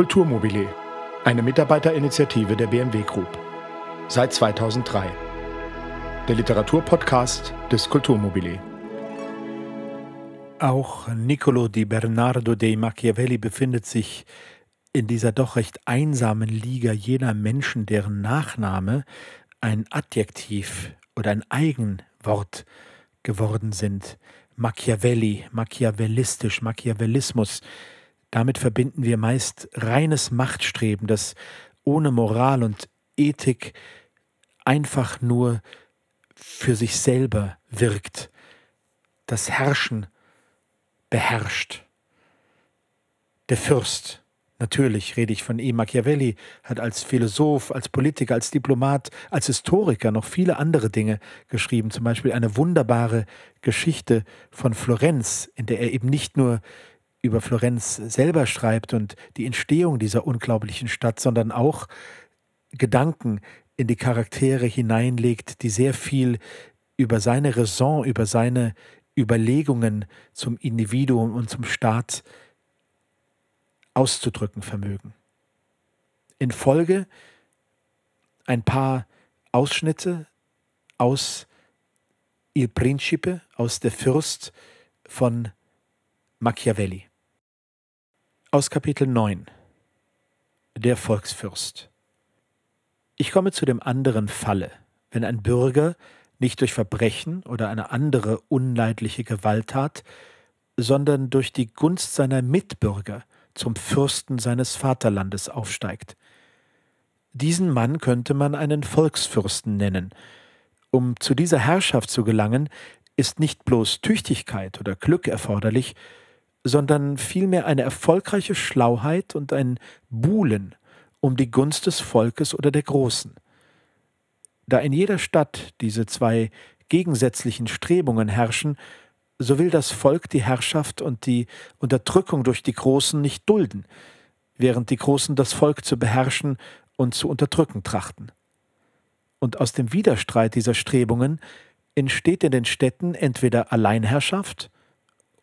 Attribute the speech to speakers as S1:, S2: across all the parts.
S1: Kulturmobile, eine Mitarbeiterinitiative der BMW Group. Seit 2003. Der Literaturpodcast des Kulturmobile.
S2: Auch Niccolo di Bernardo dei Machiavelli befindet sich in dieser doch recht einsamen Liga jener Menschen, deren Nachname ein Adjektiv oder ein Eigenwort geworden sind. Machiavelli, machiavellistisch, Machiavellismus. Damit verbinden wir meist reines Machtstreben, das ohne Moral und Ethik einfach nur für sich selber wirkt, das Herrschen beherrscht. Der Fürst, Natürlich rede ich von E. Machiavelli, hat als Philosoph, als Politiker, als Diplomat, als Historiker noch viele andere Dinge geschrieben, zum Beispiel eine wunderbare Geschichte von Florenz, in der er eben nicht nur über Florenz selber schreibt und die Entstehung dieser unglaublichen Stadt, sondern auch Gedanken in die Charaktere hineinlegt, die sehr viel über seine Raison, über seine Überlegungen zum Individuum und zum Staat auszudrücken vermögen. In Folge ein paar Ausschnitte aus Il Principe, aus Der Fürst von Machiavelli. Aus Kapitel 9 Der Volksfürst. Ich komme zu dem anderen Falle, wenn ein Bürger nicht durch Verbrechen oder eine andere unleidliche Gewalttat, sondern durch die Gunst seiner Mitbürger zum Fürsten seines Vaterlandes aufsteigt. Diesen Mann könnte man einen Volksfürsten nennen. Um zu dieser Herrschaft zu gelangen, ist nicht bloß Tüchtigkeit oder Glück erforderlich, sondern vielmehr eine erfolgreiche Schlauheit und ein Buhlen um die Gunst des Volkes oder der Großen. Da in jeder Stadt diese zwei gegensätzlichen Strebungen herrschen, so will das Volk die Herrschaft und die Unterdrückung durch die Großen nicht dulden, während die Großen das Volk zu beherrschen und zu unterdrücken trachten. Und aus dem Widerstreit dieser Strebungen entsteht in den Städten entweder Alleinherrschaft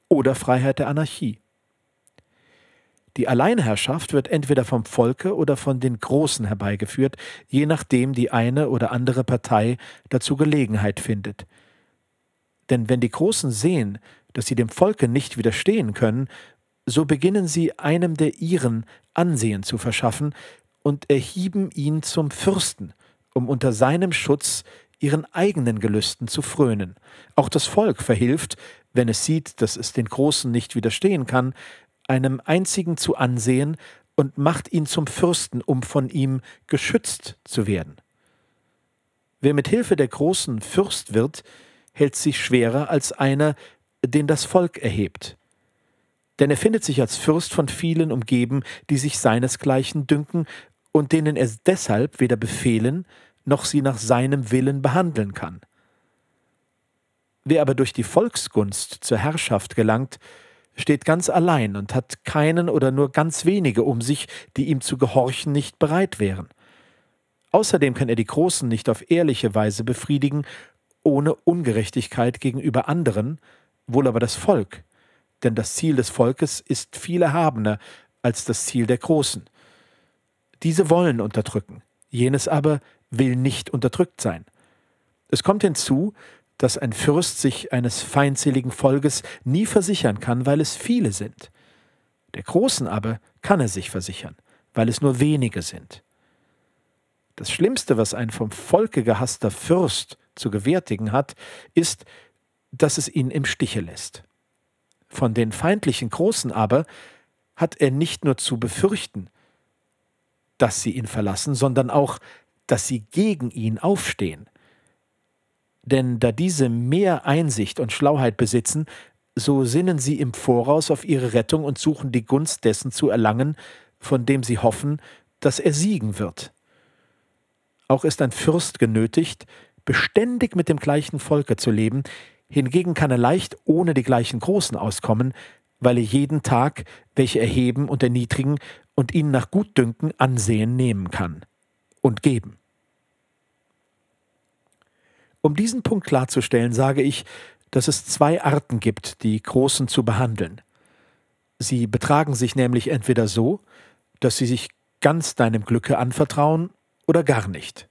S2: oder Freiheit der Anarchie. Die Alleinherrschaft wird entweder vom Volke oder von den Großen herbeigeführt, je nachdem die eine oder andere Partei dazu Gelegenheit findet – denn wenn die Großen sehen, dass sie dem Volke nicht widerstehen können, so beginnen sie einem der ihren Ansehen zu verschaffen und erhieben ihn zum Fürsten, um unter seinem Schutz ihren eigenen Gelüsten zu frönen. Auch das Volk verhilft, wenn es sieht, dass es den Großen nicht widerstehen kann, einem einzigen zu ansehen und macht ihn zum Fürsten, um von ihm geschützt zu werden. Wer mit Hilfe der Großen Fürst wird, hält sich schwerer als einer, den das Volk erhebt. Denn er findet sich als Fürst von vielen umgeben, die sich seinesgleichen dünken und denen er deshalb weder befehlen noch sie nach seinem Willen behandeln kann. Wer aber durch die Volksgunst zur Herrschaft gelangt, steht ganz allein und hat keinen oder nur ganz wenige um sich, die ihm zu gehorchen nicht bereit wären. Außerdem kann er die Großen nicht auf ehrliche Weise befriedigen ohne Ungerechtigkeit gegenüber anderen, wohl aber das Volk, denn das Ziel des Volkes ist viel erhabener als das Ziel der Großen. Diese wollen unterdrücken, jenes aber will nicht unterdrückt sein. Es kommt hinzu, dass ein Fürst sich eines feindseligen Volkes nie versichern kann, weil es viele sind. Der Großen aber kann er sich versichern, weil es nur wenige sind. Das Schlimmste, was ein vom Volke gehasster Fürst zu gewärtigen hat, ist, dass es ihn im Stiche lässt. Von den feindlichen Großen aber hat er nicht nur zu befürchten, dass sie ihn verlassen, sondern auch, dass sie gegen ihn aufstehen. Denn da diese mehr Einsicht und Schlauheit besitzen, so sinnen sie im Voraus auf ihre Rettung und suchen die Gunst dessen zu erlangen, von dem sie hoffen, dass er siegen wird. Auch ist ein Fürst genötigt, beständig mit dem gleichen Volke zu leben, hingegen kann er leicht ohne die gleichen Großen auskommen, weil er jeden Tag welche erheben und erniedrigen und ihnen nach Gutdünken Ansehen nehmen kann und geben. Um diesen Punkt klarzustellen, sage ich, dass es zwei Arten gibt, die Großen zu behandeln. Sie betragen sich nämlich entweder so, dass sie sich ganz deinem Glücke anvertrauen oder gar nicht.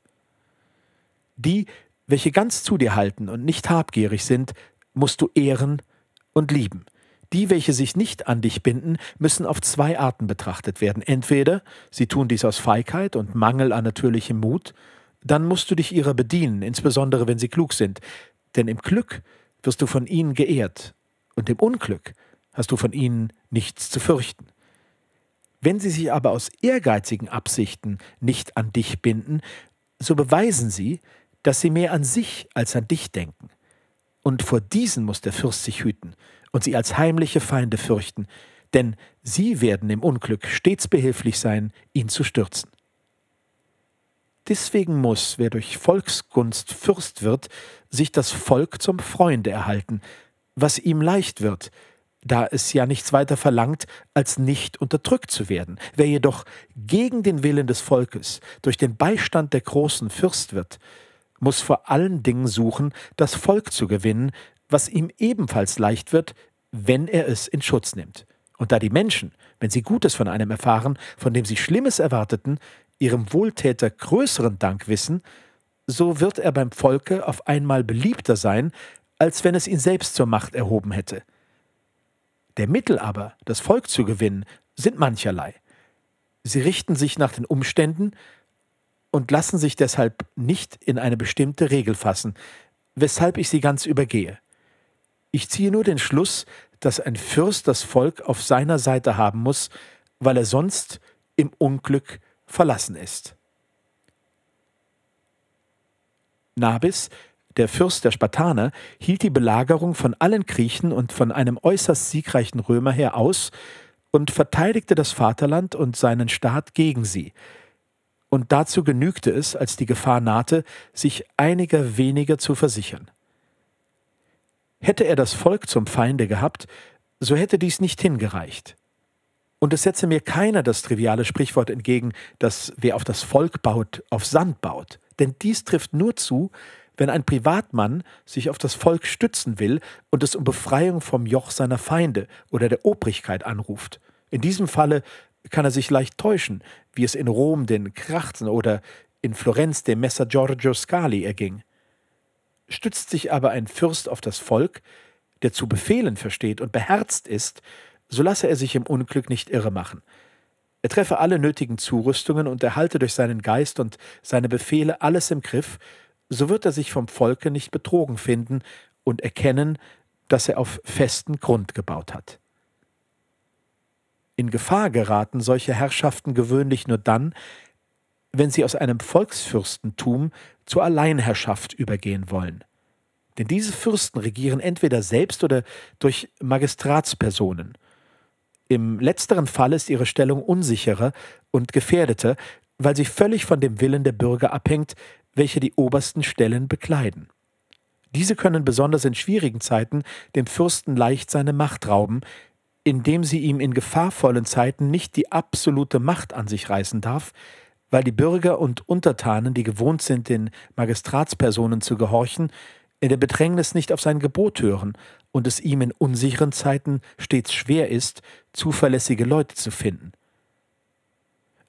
S2: Die, welche ganz zu dir halten und nicht habgierig sind, musst du ehren und lieben. Die, welche sich nicht an dich binden, müssen auf zwei Arten betrachtet werden. Entweder sie tun dies aus Feigheit und Mangel an natürlichem Mut, dann musst du dich ihrer bedienen, insbesondere wenn sie klug sind, denn im Glück wirst du von ihnen geehrt, und im Unglück hast du von ihnen nichts zu fürchten. Wenn sie sich aber aus ehrgeizigen Absichten nicht an dich binden, so beweisen sie, dass sie mehr an sich als an dich denken. Und vor diesen muss der Fürst sich hüten und sie als heimliche Feinde fürchten, denn sie werden im Unglück stets behilflich sein, ihn zu stürzen. Deswegen muss, wer durch Volksgunst Fürst wird, sich das Volk zum Freunde erhalten, was ihm leicht wird, da es ja nichts weiter verlangt, als nicht unterdrückt zu werden. Wer jedoch gegen den Willen des Volkes durch den Beistand der großen Fürst wird, muss vor allen Dingen suchen, das Volk zu gewinnen, was ihm ebenfalls leicht wird, wenn er es in Schutz nimmt. Und da die Menschen, wenn sie Gutes von einem erfahren, von dem sie Schlimmes erwarteten, ihrem Wohltäter größeren Dank wissen, so wird er beim Volke auf einmal beliebter sein, als wenn es ihn selbst zur Macht erhoben hätte. Der Mittel aber, das Volk zu gewinnen, sind mancherlei. Sie richten sich nach den Umständen und lassen sich deshalb nicht in eine bestimmte Regel fassen, weshalb ich sie ganz übergehe. Ich ziehe nur den Schluss, dass ein Fürst das Volk auf seiner Seite haben muss, weil er sonst im Unglück verlassen ist. Nabis, der Fürst der Spartaner, hielt die Belagerung von allen Griechen und von einem äußerst siegreichen Römer her aus und verteidigte das Vaterland und seinen Staat gegen sie. Und dazu genügte es, als die Gefahr nahte, sich einiger weniger zu versichern. Hätte er das Volk zum Feinde gehabt, so hätte dies nicht hingereicht. Und es setze mir keiner das triviale Sprichwort entgegen, dass wer auf das Volk baut, auf Sand baut. Denn dies trifft nur zu, wenn ein Privatmann sich auf das Volk stützen will und es um Befreiung vom Joch seiner Feinde oder der Obrigkeit anruft. In diesem Falle kann er sich leicht täuschen, wie es in Rom den Krachten oder in Florenz dem Messer Giorgio Scali erging. Stützt sich aber ein Fürst auf das Volk, der zu befehlen versteht und beherzt ist, so lasse er sich im Unglück nicht irre machen. Er treffe alle nötigen Zurüstungen und erhalte durch seinen Geist und seine Befehle alles im Griff, so wird er sich vom Volke nicht betrogen finden und erkennen, dass er auf festen Grund gebaut hat. In Gefahr geraten solche Herrschaften gewöhnlich nur dann, wenn sie aus einem Volksfürstentum zur Alleinherrschaft übergehen wollen. Denn diese Fürsten regieren entweder selbst oder durch Magistratspersonen. Im letzteren Fall ist ihre Stellung unsicherer und gefährdeter, weil sie völlig von dem Willen der Bürger abhängt, welche die obersten Stellen bekleiden. Diese können besonders in schwierigen Zeiten dem Fürsten leicht seine Macht rauben, indem sie ihm in gefahrvollen Zeiten nicht die absolute Macht an sich reißen darf, weil die Bürger und Untertanen, die gewohnt sind, den Magistratspersonen zu gehorchen, in der Bedrängnis nicht auf sein Gebot hören und es ihm in unsicheren Zeiten stets schwer ist, zuverlässige Leute zu finden.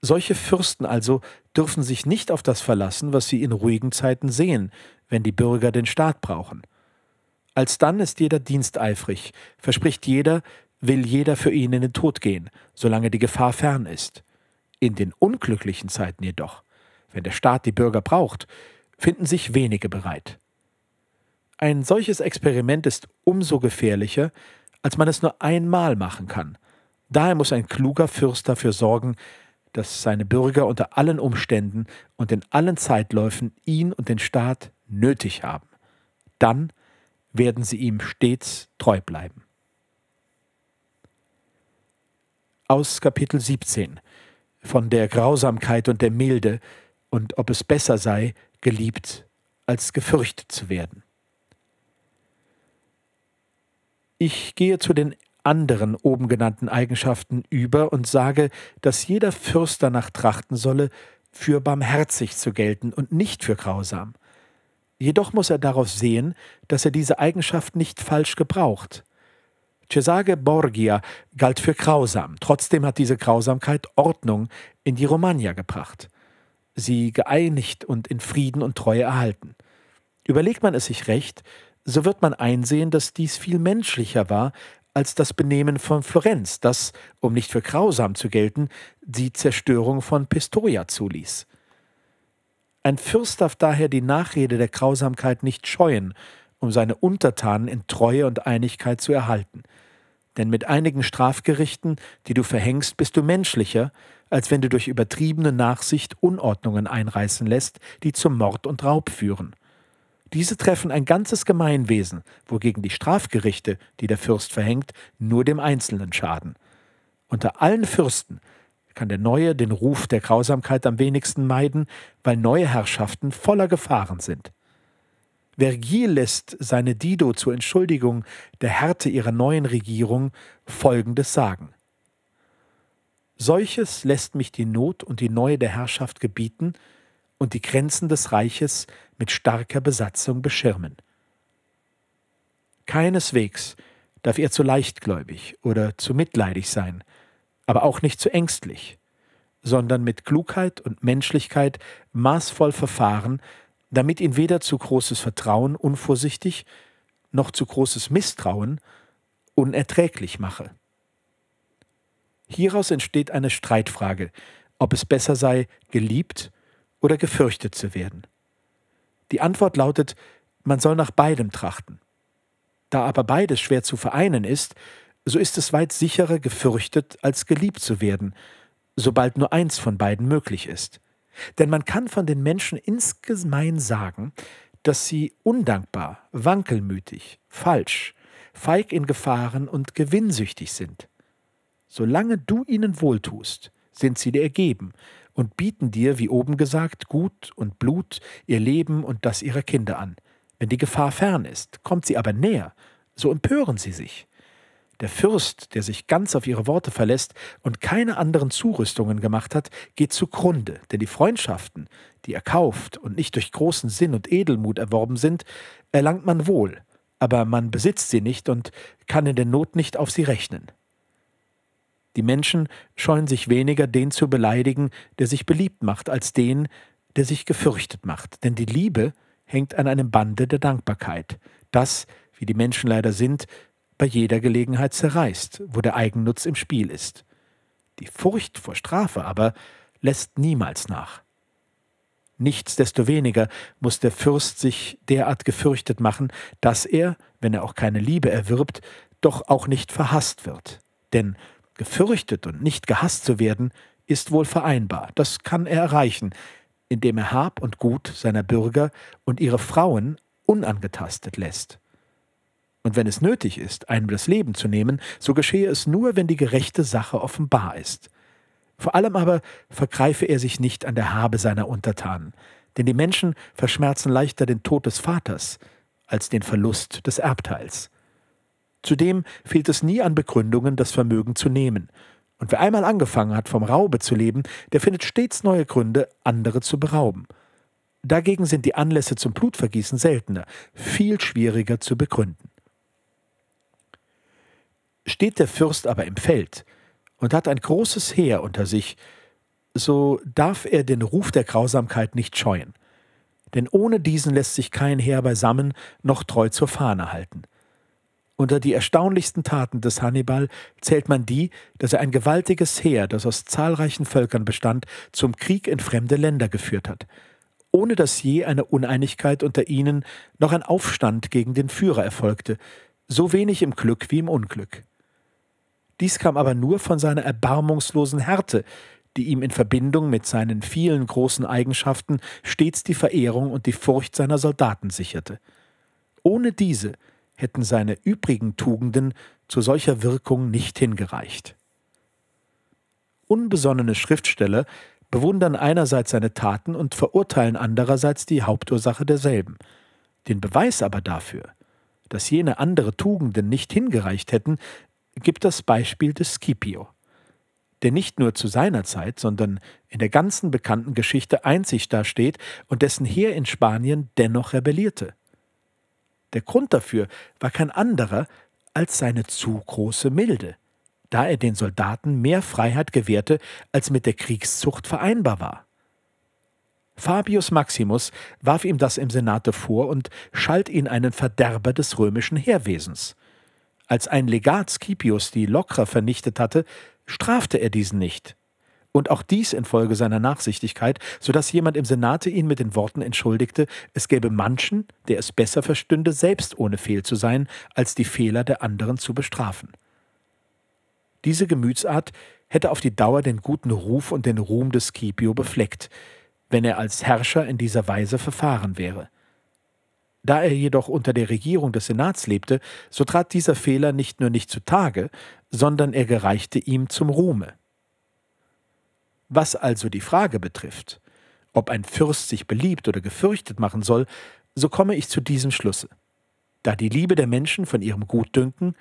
S2: Solche Fürsten also dürfen sich nicht auf das verlassen, was sie in ruhigen Zeiten sehen, wenn die Bürger den Staat brauchen. Alsdann ist jeder diensteifrig, verspricht jeder, will jeder für ihn in den Tod gehen, solange die Gefahr fern ist. In den unglücklichen Zeiten jedoch, wenn der Staat die Bürger braucht, finden sich wenige bereit. Ein solches Experiment ist umso gefährlicher, als man es nur einmal machen kann. Daher muss ein kluger Fürst dafür sorgen, dass seine Bürger unter allen Umständen und in allen Zeitläufen ihn und den Staat nötig haben. Dann werden sie ihm stets treu bleiben. Aus Kapitel 17 von der Grausamkeit und der Milde und ob es besser sei, geliebt als gefürchtet zu werden. Ich gehe zu den anderen oben genannten Eigenschaften über und sage, dass jeder Fürst danach trachten solle, für barmherzig zu gelten und nicht für grausam. Jedoch muss er darauf sehen, dass er diese Eigenschaft nicht falsch gebraucht. Cesare Borgia galt für grausam, trotzdem hat diese Grausamkeit Ordnung in die Romagna gebracht, sie geeinigt und in Frieden und Treue erhalten. Überlegt man es sich recht, so wird man einsehen, dass dies viel menschlicher war als das Benehmen von Florenz, das, um nicht für grausam zu gelten, die Zerstörung von Pistoia zuließ. Ein Fürst darf daher die Nachrede der Grausamkeit nicht scheuen, um seine Untertanen in Treue und Einigkeit zu erhalten. Denn mit einigen Strafgerichten, die du verhängst, bist du menschlicher, als wenn du durch übertriebene Nachsicht Unordnungen einreißen lässt, die zum Mord und Raub führen. Diese treffen ein ganzes Gemeinwesen, wogegen die Strafgerichte, die der Fürst verhängt, nur dem Einzelnen schaden. Unter allen Fürsten kann der Neue den Ruf der Grausamkeit am wenigsten meiden, weil neue Herrschaften voller Gefahren sind. Vergil lässt seine Dido zur Entschuldigung der Härte ihrer neuen Regierung Folgendes sagen. Solches lässt mich die Not und die Neue der Herrschaft gebieten und die Grenzen des Reiches mit starker Besatzung beschirmen. Keineswegs darf er zu leichtgläubig oder zu mitleidig sein, aber auch nicht zu ängstlich, sondern mit Klugheit und Menschlichkeit maßvoll verfahren, damit ihn weder zu großes Vertrauen unvorsichtig noch zu großes Misstrauen unerträglich mache. Hieraus entsteht eine Streitfrage, ob es besser sei, geliebt oder gefürchtet zu werden. Die Antwort lautet, man soll nach beidem trachten. Da aber beides schwer zu vereinen ist, so ist es weit sicherer gefürchtet, als geliebt zu werden, sobald nur eins von beiden möglich ist. Denn man kann von den Menschen insgemein sagen, dass sie undankbar, wankelmütig, falsch, feig in Gefahren und gewinnsüchtig sind. Solange du ihnen wohltust, sind sie dir ergeben und bieten dir, wie oben gesagt, Gut und Blut, ihr Leben und das ihrer Kinder an. Wenn die Gefahr fern ist, kommt sie aber näher, so empören sie sich. Der Fürst, der sich ganz auf ihre Worte verlässt und keine anderen Zurüstungen gemacht hat, geht zugrunde, denn die Freundschaften, die er kauft und nicht durch großen Sinn und Edelmut erworben sind, erlangt man wohl, aber man besitzt sie nicht und kann in der Not nicht auf sie rechnen. Die Menschen scheuen sich weniger, den zu beleidigen, der sich beliebt macht, als den, der sich gefürchtet macht, denn die Liebe hängt an einem Bande der Dankbarkeit, das, wie die Menschen leider sind, bei jeder Gelegenheit zerreißt, wo der Eigennutz im Spiel ist. Die Furcht vor Strafe aber lässt niemals nach. Nichtsdestoweniger muss der Fürst sich derart gefürchtet machen, dass er, wenn er auch keine Liebe erwirbt, doch auch nicht verhasst wird. Denn gefürchtet und nicht gehasst zu werden, ist wohl vereinbar. Das kann er erreichen, indem er Hab und Gut seiner Bürger und ihre Frauen unangetastet lässt. Und wenn es nötig ist, einem das Leben zu nehmen, so geschehe es nur, wenn die gerechte Sache offenbar ist. Vor allem aber vergreife er sich nicht an der Habe seiner Untertanen, denn die Menschen verschmerzen leichter den Tod des Vaters als den Verlust des Erbteils. Zudem fehlt es nie an Begründungen, das Vermögen zu nehmen, und wer einmal angefangen hat, vom Raube zu leben, der findet stets neue Gründe, andere zu berauben. Dagegen sind die Anlässe zum Blutvergießen seltener, viel schwieriger zu begründen. Steht der Fürst aber im Feld und hat ein großes Heer unter sich, so darf er den Ruf der Grausamkeit nicht scheuen. Denn ohne diesen lässt sich kein Heer beisammen noch treu zur Fahne halten. Unter die erstaunlichsten Taten des Hannibal zählt man die, dass er ein gewaltiges Heer, das aus zahlreichen Völkern bestand, zum Krieg in fremde Länder geführt hat, ohne dass je eine Uneinigkeit unter ihnen noch ein Aufstand gegen den Führer erfolgte, so wenig im Glück wie im Unglück. Dies kam aber nur von seiner erbarmungslosen Härte, die ihm in Verbindung mit seinen vielen großen Eigenschaften stets die Verehrung und die Furcht seiner Soldaten sicherte. Ohne diese hätten seine übrigen Tugenden zu solcher Wirkung nicht hingereicht. Unbesonnene Schriftsteller bewundern einerseits seine Taten und verurteilen andererseits die Hauptursache derselben. Den Beweis aber dafür, dass jene andere Tugenden nicht hingereicht hätten, gibt das Beispiel des Scipio, der nicht nur zu seiner Zeit, sondern in der ganzen bekannten Geschichte einzig dasteht und dessen Heer in Spanien dennoch rebellierte. Der Grund dafür war kein anderer, als seine zu große Milde, da er den Soldaten mehr Freiheit gewährte, als mit der Kriegszucht vereinbar war. Fabius Maximus warf ihm das im Senate vor und schalt ihn einen Verderber des römischen Heerwesens. Als ein Legat Scipius die Lokrer vernichtet hatte, strafte er diesen nicht. Und auch dies infolge seiner Nachsichtigkeit, so dass jemand im Senate ihn mit den Worten entschuldigte, es gäbe manchen, der es besser verstünde, selbst ohne Fehl zu sein, als die Fehler der anderen zu bestrafen. Diese Gemütsart hätte auf die Dauer den guten Ruf und den Ruhm des Scipio befleckt, wenn er als Herrscher in dieser Weise verfahren wäre. Da er jedoch unter der Regierung des Senats lebte, so trat dieser Fehler nicht nur nicht zutage, sondern er gereichte ihm zum Ruhme. Was also die Frage betrifft, ob ein Fürst sich beliebt oder gefürchtet machen soll, so komme ich zu diesem Schlusse. Da die Liebe der Menschen von ihrem Gutdünken,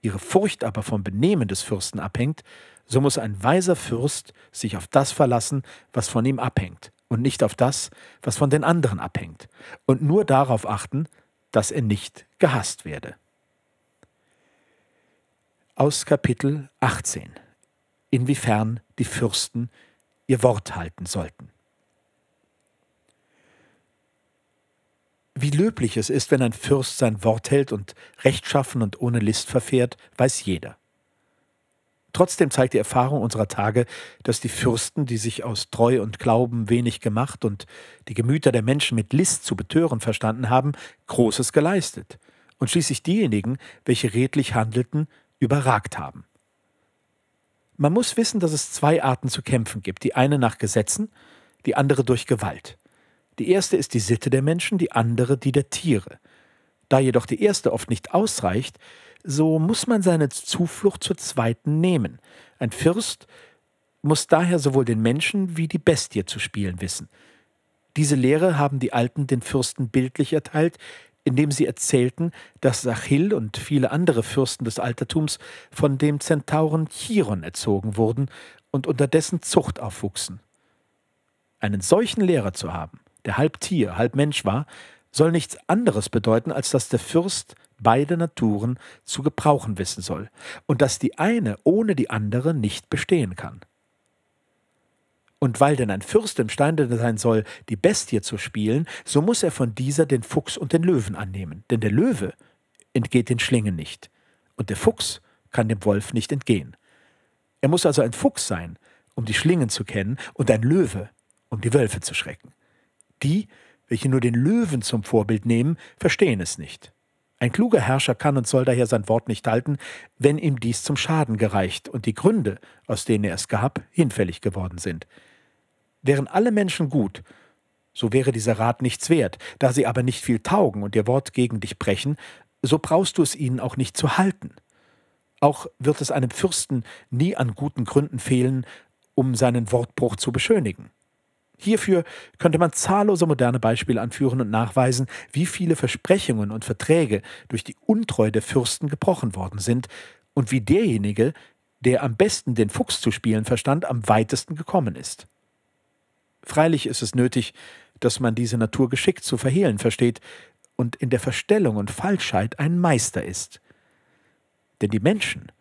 S2: ihre Furcht aber vom Benehmen des Fürsten abhängt, so muss ein weiser Fürst sich auf das verlassen, was von ihm abhängt, und nicht auf das, was von den anderen abhängt, und nur darauf achten, dass er nicht gehasst werde. Aus Kapitel 18 Inwiefern die Fürsten ihr Wort halten sollten. Wie löblich es ist, wenn ein Fürst sein Wort hält und rechtschaffen und ohne List verfährt, weiß jeder. Trotzdem zeigt die Erfahrung unserer Tage, dass die Fürsten, die sich aus Treu und Glauben wenig gemacht und die Gemüter der Menschen mit List zu betören verstanden haben, Großes geleistet und schließlich diejenigen, welche redlich handelten, überragt haben. Man muss wissen, dass es zwei Arten zu kämpfen gibt, die eine nach Gesetzen, die andere durch Gewalt. Die erste ist die Sitte der Menschen, die andere die der Tiere. Da jedoch die erste oft nicht ausreicht, so muss man seine Zuflucht zur zweiten nehmen. Ein Fürst muss daher sowohl den Menschen wie die Bestie zu spielen wissen. Diese Lehre haben die Alten den Fürsten bildlich erteilt, indem sie erzählten, dass Achill und viele andere Fürsten des Altertums von dem Zentauren Chiron erzogen wurden und unter dessen Zucht aufwuchsen. Einen solchen Lehrer zu haben, der halb Tier, halb Mensch war, soll nichts anderes bedeuten, als dass der Fürst beide Naturen zu gebrauchen wissen soll und dass die eine ohne die andere nicht bestehen kann. Und weil denn ein Fürst imstande sein soll, die Bestie zu spielen, so muss er von dieser den Fuchs und den Löwen annehmen, denn der Löwe entgeht den Schlingen nicht, und der Fuchs kann dem Wolf nicht entgehen. Er muss also ein Fuchs sein, um die Schlingen zu kennen, und ein Löwe, um die Wölfe zu schrecken. Die, welche nur den Löwen zum Vorbild nehmen, verstehen es nicht. Ein kluger Herrscher kann und soll daher sein Wort nicht halten, wenn ihm dies zum Schaden gereicht und die Gründe, aus denen er es gab, hinfällig geworden sind. Wären alle Menschen gut, so wäre dieser Rat nichts wert, da sie aber nicht viel taugen und ihr Wort gegen dich brechen, so brauchst du es ihnen auch nicht zu halten. Auch wird es einem Fürsten nie an guten Gründen fehlen, um seinen Wortbruch zu beschönigen. Hierfür könnte man zahllose moderne Beispiele anführen und nachweisen, wie viele Versprechungen und Verträge durch die Untreue der Fürsten gebrochen worden sind und wie derjenige, der am besten den Fuchs zu spielen verstand, am weitesten gekommen ist. Freilich ist es nötig, dass man diese Natur geschickt zu verhehlen versteht und in der Verstellung und Falschheit ein Meister ist. Denn die Menschen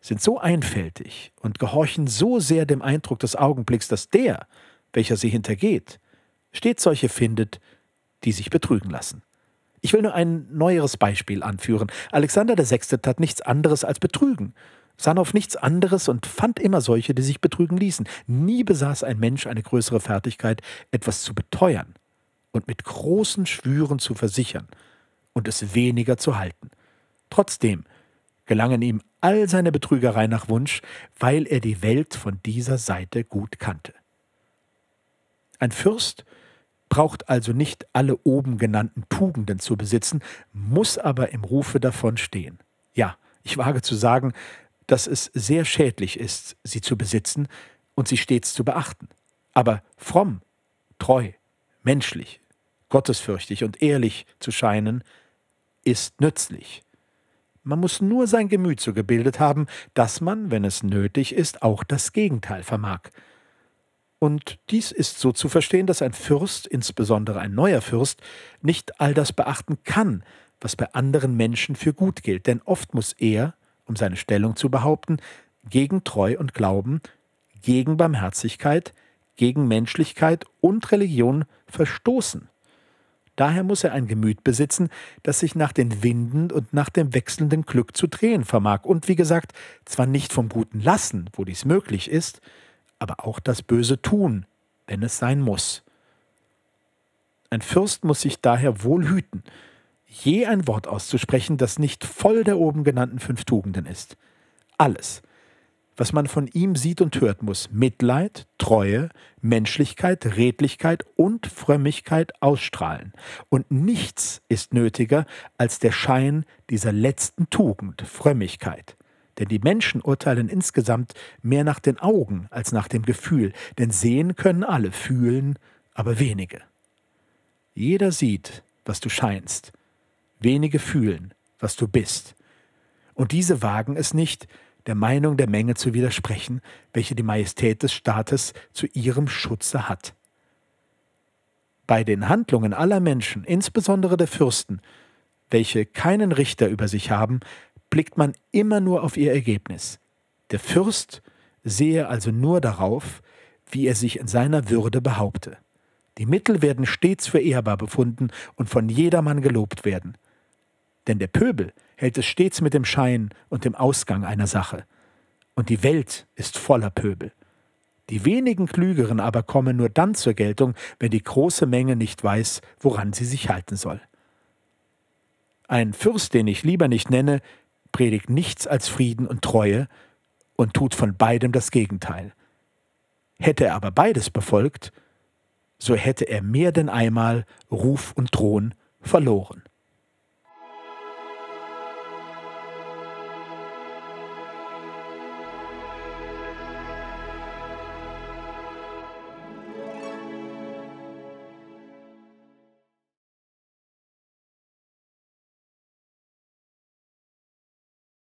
S2: sind so einfältig und gehorchen so sehr dem Eindruck des Augenblicks, dass der, welcher sie hintergeht, stets solche findet, die sich betrügen lassen. Ich will nur ein neueres Beispiel anführen. Alexander VI. tat nichts anderes als betrügen, sann auf nichts anderes und fand immer solche, die sich betrügen ließen. Nie besaß ein Mensch eine größere Fertigkeit, etwas zu beteuern und mit großen Schwüren zu versichern und es weniger zu halten. Trotzdem gelangen ihm all seine Betrügerei nach Wunsch, weil er die Welt von dieser Seite gut kannte. Ein Fürst braucht also nicht alle oben genannten Tugenden zu besitzen, muss aber im Rufe davon stehen. Ja, ich wage zu sagen, dass es sehr schädlich ist, sie zu besitzen und sie stets zu beachten. Aber fromm, treu, menschlich, gottesfürchtig und ehrlich zu scheinen, ist nützlich. Man muss nur sein Gemüt so gebildet haben, dass man, wenn es nötig ist, auch das Gegenteil vermag. Und dies ist so zu verstehen, dass ein Fürst, insbesondere ein neuer Fürst, nicht all das beachten kann, was bei anderen Menschen für gut gilt, denn oft muss er, um seine Stellung zu behaupten, gegen Treu und Glauben, gegen Barmherzigkeit, gegen Menschlichkeit und Religion verstoßen. Daher muss er ein Gemüt besitzen, das sich nach den Winden und nach dem wechselnden Glück zu drehen vermag und wie gesagt, zwar nicht vom Guten lassen, wo dies möglich ist, aber auch das Böse tun, wenn es sein muss. Ein Fürst muss sich daher wohl hüten, je ein Wort auszusprechen, das nicht voll der oben genannten fünf Tugenden ist. Alles, was man von ihm sieht und hört, muss Mitleid, Treue, Menschlichkeit, Redlichkeit und Frömmigkeit ausstrahlen. Und nichts ist nötiger als der Schein dieser letzten Tugend, Frömmigkeit. Denn die Menschen urteilen insgesamt mehr nach den Augen als nach dem Gefühl, denn sehen können alle, fühlen aber wenige. Jeder sieht, was du scheinst, wenige fühlen, was du bist. Und diese wagen es nicht, der Meinung der Menge zu widersprechen, welche die Majestät des Staates zu ihrem Schutze hat. Bei den Handlungen aller Menschen, insbesondere der Fürsten, welche keinen Richter über sich haben, blickt man immer nur auf ihr Ergebnis. Der Fürst sehe also nur darauf, wie er sich in seiner Würde behaupte. Die Mittel werden stets für ehrbar befunden und von jedermann gelobt werden. Denn der Pöbel hält es stets mit dem Schein und dem Ausgang einer Sache. Und die Welt ist voller Pöbel. Die wenigen Klügeren aber kommen nur dann zur Geltung, wenn die große Menge nicht weiß, woran sie sich halten soll. Ein Fürst, den ich lieber nicht nenne, predigt nichts als Frieden und Treue und tut von beidem das Gegenteil. Hätte er aber beides befolgt, so hätte er mehr denn einmal Ruf und Thron verloren.